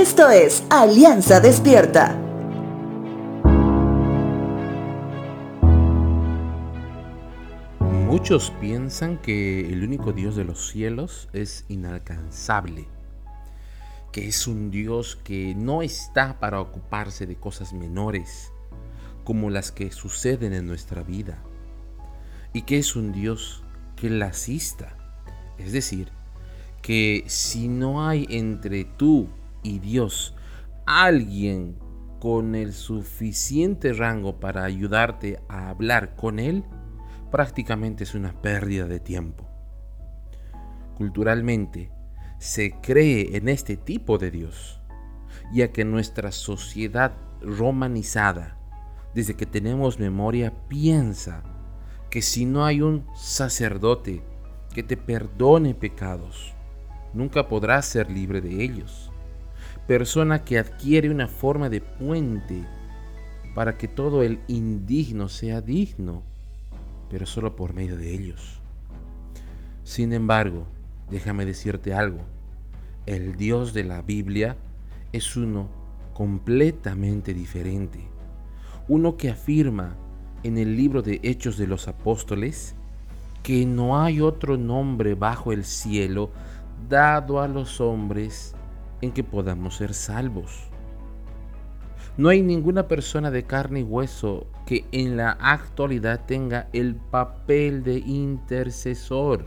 Esto es Alianza Despierta. Muchos piensan que el único Dios de los cielos es inalcanzable, que es un Dios que no está para ocuparse de cosas menores, como las que suceden en nuestra vida, y que es un Dios que la es decir, que si no hay entre tú y Dios alguien con el suficiente rango para ayudarte a hablar con Él, prácticamente es una pérdida de tiempo. Culturalmente, se cree en este tipo de Dios, ya que nuestra sociedad romanizada, desde que tenemos memoria, piensa que si no hay un sacerdote que te perdone pecados, nunca podrás ser libre de ellos. Persona que adquiere una forma de puente para que todo el indigno sea digno, pero solo por medio de ellos. Sin embargo, déjame decirte algo, el Dios de la Biblia es uno completamente diferente, uno que afirma en el libro de Hechos de los Apóstoles que no hay otro nombre bajo el cielo dado a los hombres en que podamos ser salvos. No hay ninguna persona de carne y hueso que en la actualidad tenga el papel de intercesor.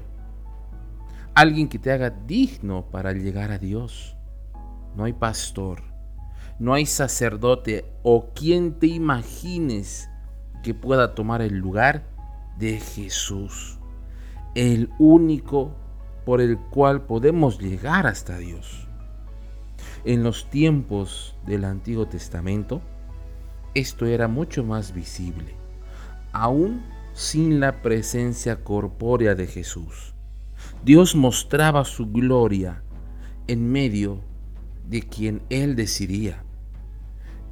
Alguien que te haga digno para llegar a Dios. No hay pastor, no hay sacerdote o quien te imagines que pueda tomar el lugar de Jesús, el único por el cual podemos llegar hasta Dios. En los tiempos del Antiguo Testamento, esto era mucho más visible, aún sin la presencia corpórea de Jesús. Dios mostraba su gloria en medio de quien Él decidía.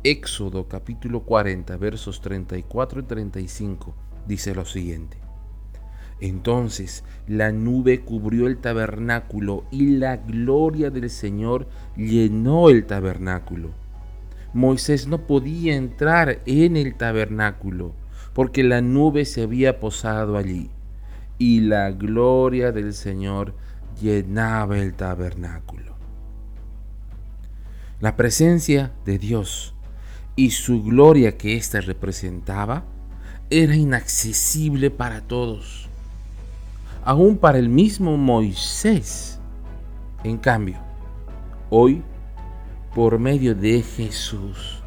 Éxodo capítulo 40 versos 34 y 35 dice lo siguiente. Entonces la nube cubrió el tabernáculo y la gloria del Señor llenó el tabernáculo. Moisés no podía entrar en el tabernáculo porque la nube se había posado allí y la gloria del Señor llenaba el tabernáculo. La presencia de Dios y su gloria que ésta representaba era inaccesible para todos aún para el mismo Moisés. En cambio, hoy, por medio de Jesús,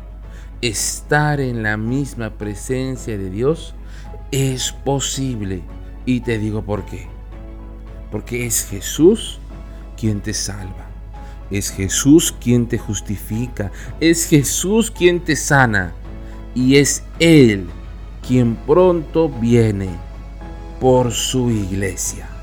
estar en la misma presencia de Dios es posible. Y te digo por qué. Porque es Jesús quien te salva. Es Jesús quien te justifica. Es Jesús quien te sana. Y es Él quien pronto viene por su iglesia.